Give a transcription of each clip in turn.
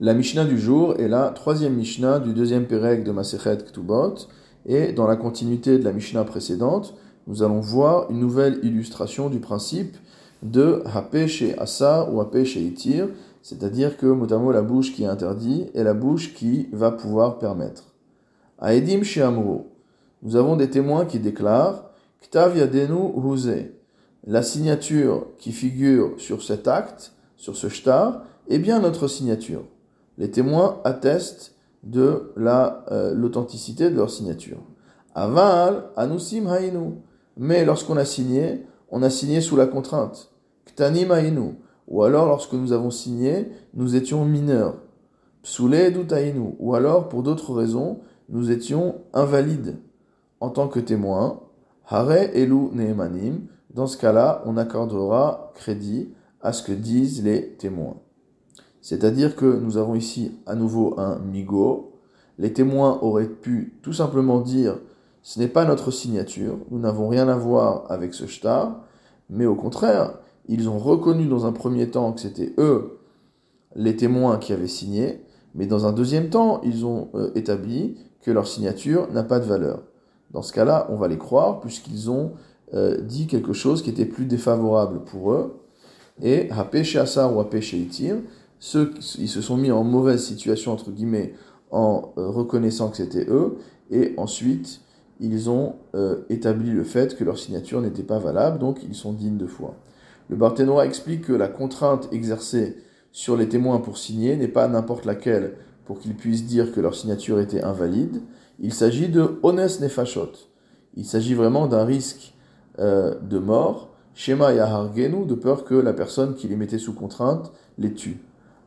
La Mishnah du jour est la troisième Mishnah du deuxième Pérec de Masechet Ktubot. Et dans la continuité de la Mishnah précédente, nous allons voir une nouvelle illustration du principe de Hape chez Asa ou Hape chez Itir, c'est-à-dire que motamo la bouche qui est interdite est la bouche qui va pouvoir permettre. Aedim chez Amro, nous avons des témoins qui déclarent Ktav Yadenu Huze, la signature qui figure sur cet acte, sur ce shtar, est bien notre signature les témoins attestent de euh, l'authenticité de leur signature. Aval, anusim hainu. Mais lorsqu'on a signé, on a signé sous la contrainte. Ktanim hainu. Ou alors, lorsque nous avons signé, nous étions mineurs. Psule dutainu. Ou alors, pour d'autres raisons, nous étions invalides en tant que témoins. Hare elu neemanim. Dans ce cas-là, on accordera crédit à ce que disent les témoins. C'est-à-dire que nous avons ici à nouveau un migo. Les témoins auraient pu tout simplement dire ce n'est pas notre signature, nous n'avons rien à voir avec ce shtar, mais au contraire, ils ont reconnu dans un premier temps que c'était eux les témoins qui avaient signé, mais dans un deuxième temps, ils ont euh, établi que leur signature n'a pas de valeur. Dans ce cas-là, on va les croire puisqu'ils ont euh, dit quelque chose qui était plus défavorable pour eux. Et Hapé Asar ou Hapé Itir, ils se sont mis en mauvaise situation, entre guillemets, en euh, reconnaissant que c'était eux, et ensuite ils ont euh, établi le fait que leur signature n'était pas valable, donc ils sont dignes de foi. Le Barthénois explique que la contrainte exercée sur les témoins pour signer n'est pas n'importe laquelle pour qu'ils puissent dire que leur signature était invalide. Il s'agit de honest nefashot. Il s'agit vraiment d'un risque euh, de mort, Shema Yahargenu, de peur que la personne qui les mettait sous contrainte les tue.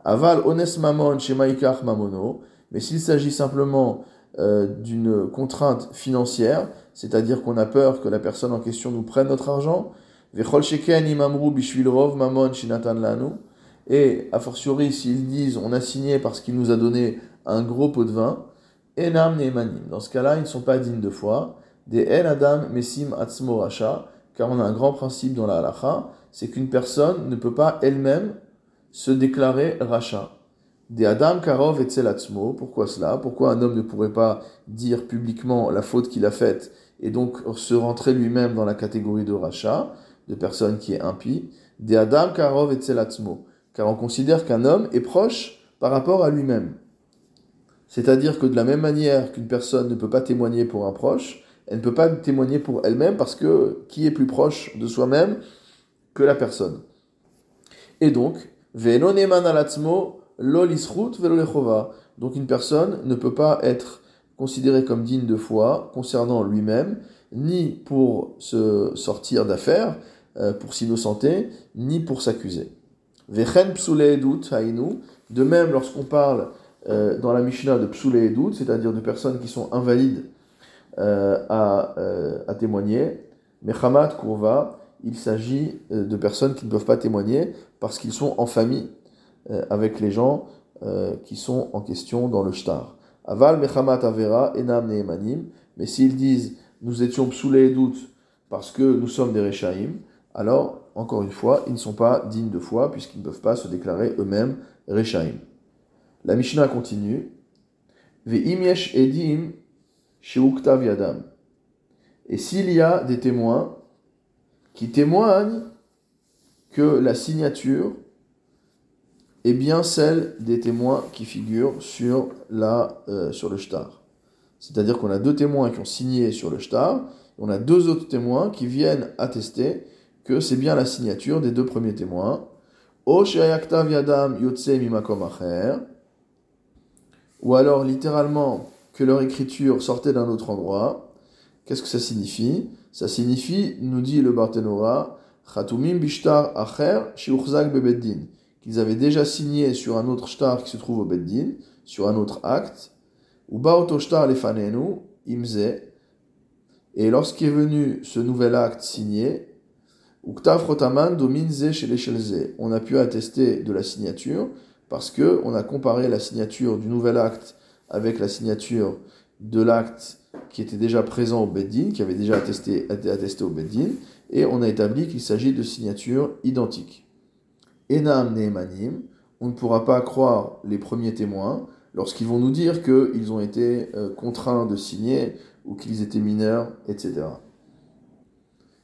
Aval ones mamon shemaikach mamono. Mais s'il s'agit simplement euh, d'une contrainte financière, c'est-à-dire qu'on a peur que la personne en question nous prenne notre argent, vechol sheken imamru bishvilrov mamon shinatan lanu. Et a fortiori, s'ils disent on a signé parce qu'il nous a donné un gros pot de vin, enam neemanim. Dans ce cas-là, ils ne sont pas dignes de foi. Des en adam mesim atzmo racha, car on a un grand principe dans la halacha, c'est qu'une personne ne peut pas elle-même se déclarer rachat. Des Adam Karov et Tselatzmo, pourquoi cela? Pourquoi un homme ne pourrait pas dire publiquement la faute qu'il a faite et donc se rentrer lui-même dans la catégorie de rachat, de personne qui est impie? Des Adam Karov et Tselatzmo, car on considère qu'un homme est proche par rapport à lui-même. C'est-à-dire que de la même manière qu'une personne ne peut pas témoigner pour un proche, elle ne peut pas témoigner pour elle-même parce que qui est plus proche de soi-même que la personne. Et donc, donc une personne ne peut pas être considérée comme digne de foi concernant lui-même, ni pour se sortir d'affaires, euh, pour s'innocenter, ni pour s'accuser. De même, lorsqu'on parle euh, dans la Mishnah de psule edut, c'est-à-dire de personnes qui sont invalides euh, à, à témoigner, mechamat kurva, il s'agit euh, de personnes qui ne peuvent pas témoigner parce qu'ils sont en famille euh, avec les gens euh, qui sont en question dans le shtar. Aval mechamat avera enam neemanim, mais s'ils disent nous étions psoulés et doutes parce que nous sommes des rechaim, alors encore une fois, ils ne sont pas dignes de foi puisqu'ils ne peuvent pas se déclarer eux-mêmes rechaim. La Mishnah continue. Edim yadam. Et s'il y a des témoins qui témoigne que la signature est bien celle des témoins qui figurent sur, la, euh, le shtar. C'est-à-dire qu'on a deux témoins qui ont signé sur le shtar, on a deux autres témoins qui viennent attester que c'est bien la signature des deux premiers témoins. Ou alors littéralement que leur écriture sortait d'un autre endroit. Qu'est-ce que ça signifie? Ça signifie, nous dit le Barthénora, Khatumim bishtar acher shiuchzak bebeddin, qu'ils avaient déjà signé sur un autre shtar qui se trouve au beddin, sur un autre acte, ou baoto shtar lefanenu, imze, et lorsqu'est venu ce nouvel acte signé, Uktav rotaman dominze chez On a pu attester de la signature parce que on a comparé la signature du nouvel acte avec la signature de l'acte qui était déjà présent au Beddin, qui avait déjà attesté, été attesté au Beddin, et on a établi qu'il s'agit de signatures identiques. Enam Nehemanim, on ne pourra pas croire les premiers témoins lorsqu'ils vont nous dire qu'ils ont été euh, contraints de signer ou qu'ils étaient mineurs, etc.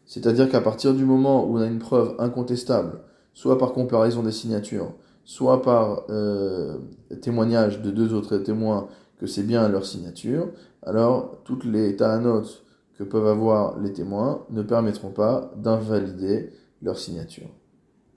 C'est-à-dire qu'à partir du moment où on a une preuve incontestable, soit par comparaison des signatures, soit par euh, témoignage de deux autres témoins que c'est bien leur signature, alors toutes les ta'anot que peuvent avoir les témoins ne permettront pas d'invalider leur signature.